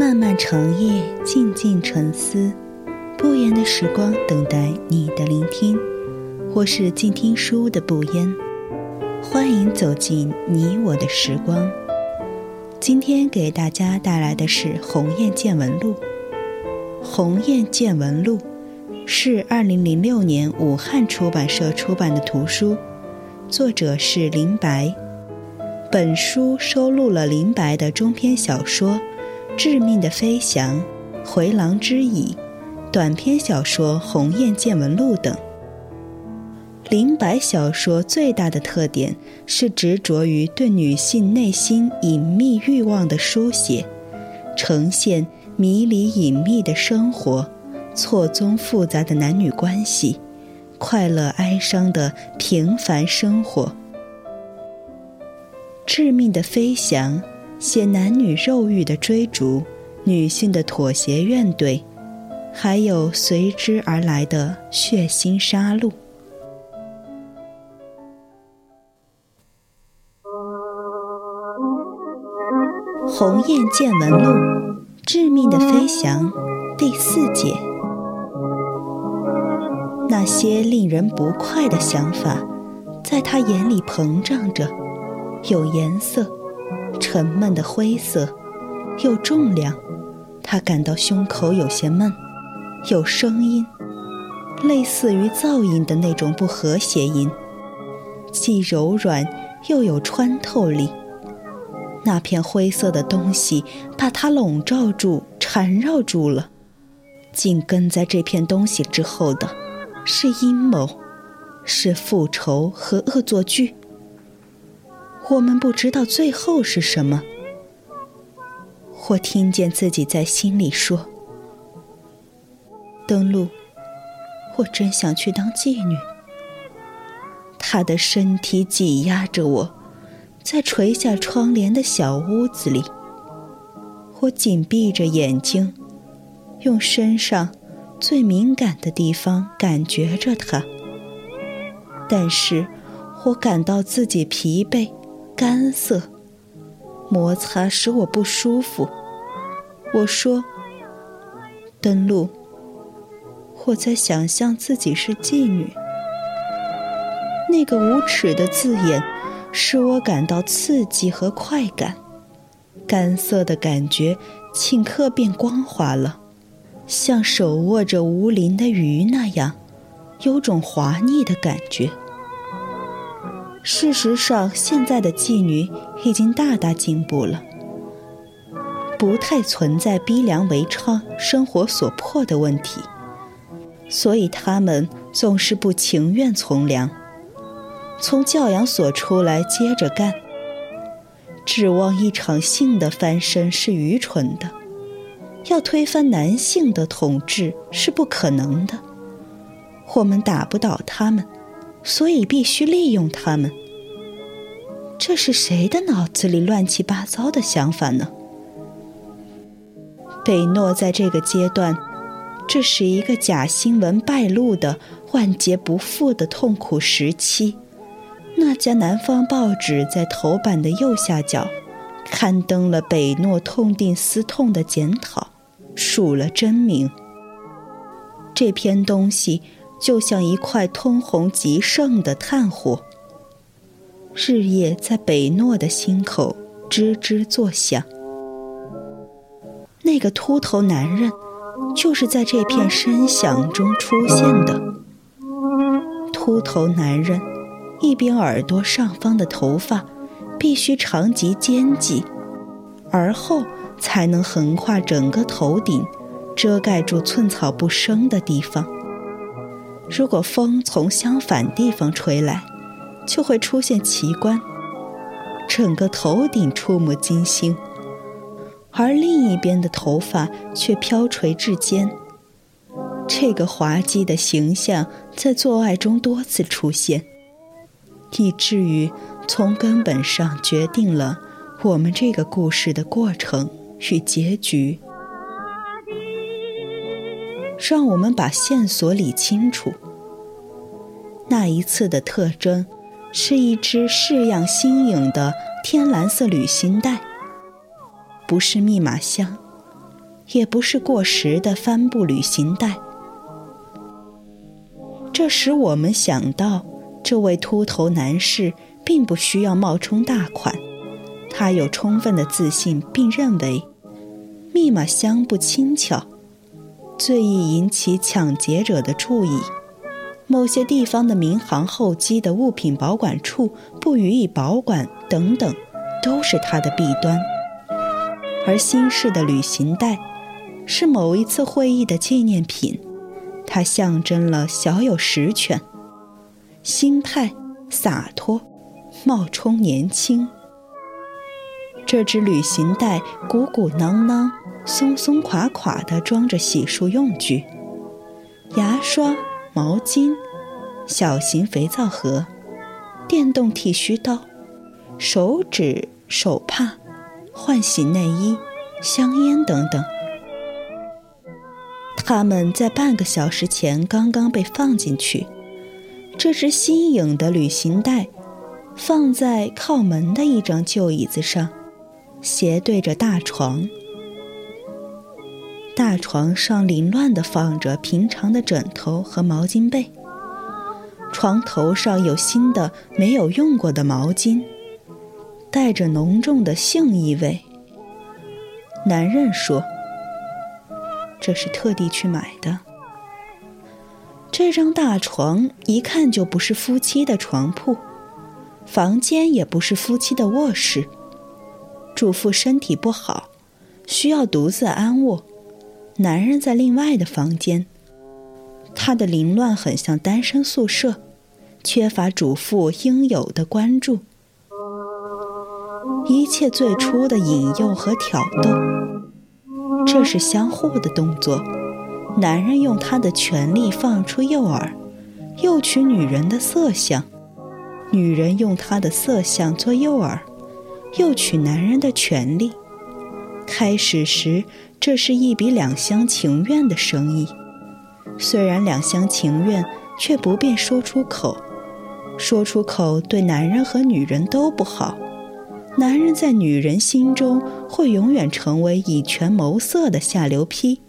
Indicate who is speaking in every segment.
Speaker 1: 漫漫长夜，静静沉思，不言的时光等待你的聆听。或是静听书的不言，欢迎走进你我的时光。今天给大家带来的是《鸿雁见闻录》。《鸿雁见闻录》是二零零六年武汉出版社出版的图书，作者是林白。本书收录了林白的中篇小说《致命的飞翔》《回廊之椅》，短篇小说《鸿雁见闻录》等。林白小说最大的特点是执着于对女性内心隐秘欲望的书写，呈现迷离隐秘的生活，错综复杂的男女关系，快乐哀伤的平凡生活。致命的飞翔，写男女肉欲的追逐，女性的妥协怨怼，还有随之而来的血腥杀戮。《鸿雁见闻录》致命的飞翔第四节。那些令人不快的想法，在他眼里膨胀着，有颜色，沉闷的灰色，有重量。他感到胸口有些闷，有声音，类似于噪音的那种不和谐音，既柔软又有穿透力。那片灰色的东西把它笼罩住、缠绕住了。紧跟在这片东西之后的，是阴谋，是复仇和恶作剧。我们不知道最后是什么。我听见自己在心里说：“登陆，我真想去当妓女。”他的身体挤压着我。在垂下窗帘的小屋子里，我紧闭着眼睛，用身上最敏感的地方感觉着他。但是，我感到自己疲惫、干涩，摩擦使我不舒服。我说：“登陆。”我在想象自己是妓女。那个无耻的字眼。使我感到刺激和快感，干涩的感觉顷刻变光滑了，像手握着无鳞的鱼那样，有种滑腻的感觉。事实上，现在的妓女已经大大进步了，不太存在逼良为娼、生活所迫的问题，所以他们总是不情愿从良。从教养所出来，接着干。指望一场性的翻身是愚蠢的，要推翻男性的统治是不可能的。我们打不倒他们，所以必须利用他们。这是谁的脑子里乱七八糟的想法呢？北诺在这个阶段，这是一个假新闻败露的万劫不复的痛苦时期。那家南方报纸在头版的右下角，刊登了北诺痛定思痛的检讨，署了真名。这篇东西就像一块通红极盛的炭火，日夜在北诺的心口吱吱作响。那个秃头男人，就是在这片声响中出现的。秃头男人。一边耳朵上方的头发必须长及肩际，而后才能横跨整个头顶，遮盖住寸草不生的地方。如果风从相反地方吹来，就会出现奇观：整个头顶触目惊心，而另一边的头发却飘垂至肩。这个滑稽的形象在做爱中多次出现。以至于从根本上决定了我们这个故事的过程与结局。让我们把线索理清楚。那一次的特征是一只式样新颖的天蓝色旅行袋，不是密码箱，也不是过时的帆布旅行袋。这使我们想到，这位秃头男士并不需要冒充大款，他有充分的自信，并认为密码箱不轻巧，最易引起抢劫者的注意。某些地方的民航候机的物品保管处不予以保管等等，都是它的弊端。而新式的旅行袋是某一次会议的纪念品，它象征了小有实权、心态、洒脱、冒充年轻。这只旅行袋鼓鼓囊囊、松松垮垮地装着洗漱用具，牙刷。毛巾、小型肥皂盒、电动剃须刀、手指、手帕、换洗内衣、香烟等等，他们在半个小时前刚刚被放进去。这只新颖的旅行袋放在靠门的一张旧椅子上，斜对着大床。大床上凌乱地放着平常的枕头和毛巾被，床头上有新的没有用过的毛巾，带着浓重的性意味。男人说：“这是特地去买的。”这张大床一看就不是夫妻的床铺，房间也不是夫妻的卧室。主妇身体不好，需要独自安卧。男人在另外的房间，他的凌乱很像单身宿舍，缺乏主妇应有的关注。一切最初的引诱和挑逗，这是相互的动作。男人用他的权力放出诱饵，诱取女人的色相；女人用她的色相做诱饵，诱取男人的权利。开始时。这是一笔两厢情愿的生意，虽然两厢情愿，却不便说出口。说出口对男人和女人都不好。男人在女人心中会永远成为以权谋色的下流批，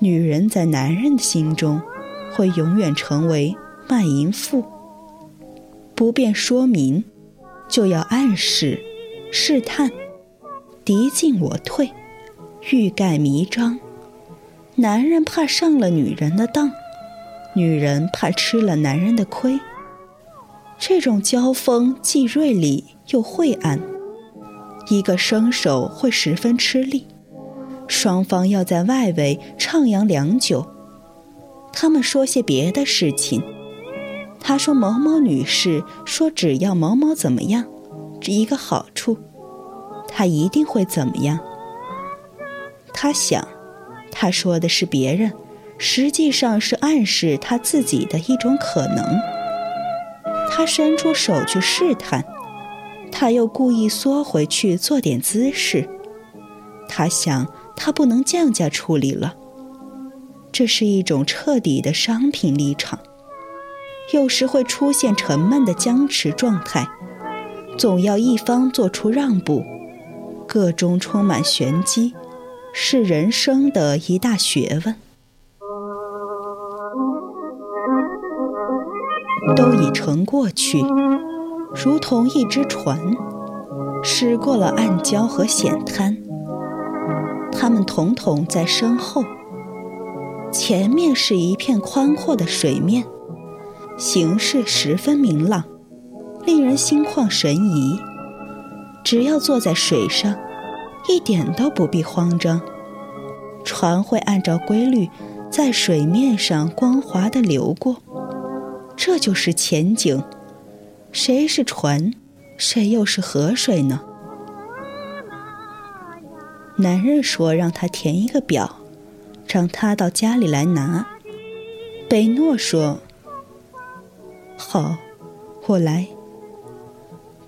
Speaker 1: 女人在男人的心中会永远成为卖淫妇。不便说明，就要暗示、试探，敌进我退。欲盖弥彰，男人怕上了女人的当，女人怕吃了男人的亏。这种交锋既锐利又晦暗，一个生手会十分吃力。双方要在外围徜徉良久。他们说些别的事情。他说某某女士说只要某某怎么样，一个好处，他一定会怎么样。他想，他说的是别人，实际上是暗示他自己的一种可能。他伸出手去试探，他又故意缩回去做点姿势。他想，他不能降价处理了。这是一种彻底的商品立场。有时会出现沉闷的僵持状态，总要一方做出让步，个中充满玄机。是人生的一大学问，都已成过去，如同一只船驶过了暗礁和险滩。他们统统在身后，前面是一片宽阔的水面，形势十分明朗，令人心旷神怡。只要坐在水上。一点都不必慌张，船会按照规律在水面上光滑地流过，这就是前景。谁是船，谁又是河水呢？男人说让他填一个表，让他到家里来拿。贝诺说：“好，我来。”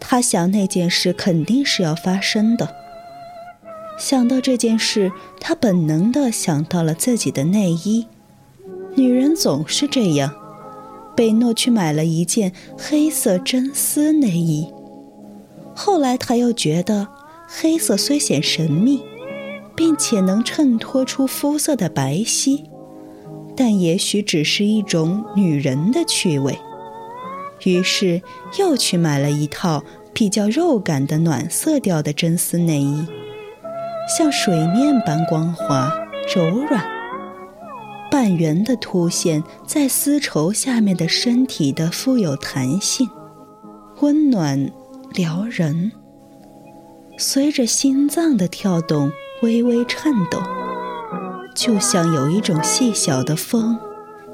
Speaker 1: 他想那件事肯定是要发生的。想到这件事，他本能地想到了自己的内衣。女人总是这样。贝诺去买了一件黑色真丝内衣。后来他又觉得，黑色虽显神秘，并且能衬托出肤色的白皙，但也许只是一种女人的趣味。于是又去买了一套比较肉感的暖色调的真丝内衣，像水面般光滑柔软，半圆的凸现在丝绸下面的身体的富有弹性，温暖撩人，随着心脏的跳动微微颤抖，就像有一种细小的风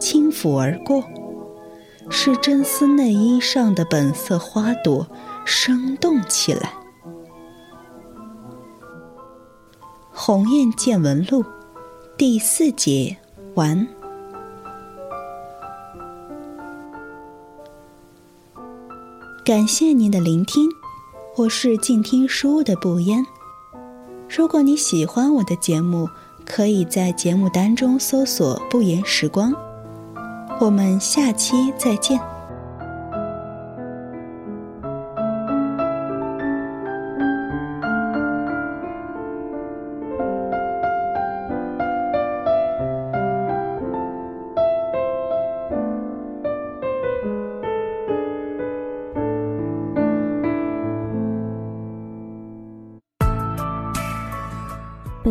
Speaker 1: 轻抚而过。是真丝内衣上的本色花朵生动起来。《鸿雁见闻录》第四节完。感谢您的聆听，我是静听书屋的不言。如果你喜欢我的节目，可以在节目单中搜索“不言时光”。我们下期再见。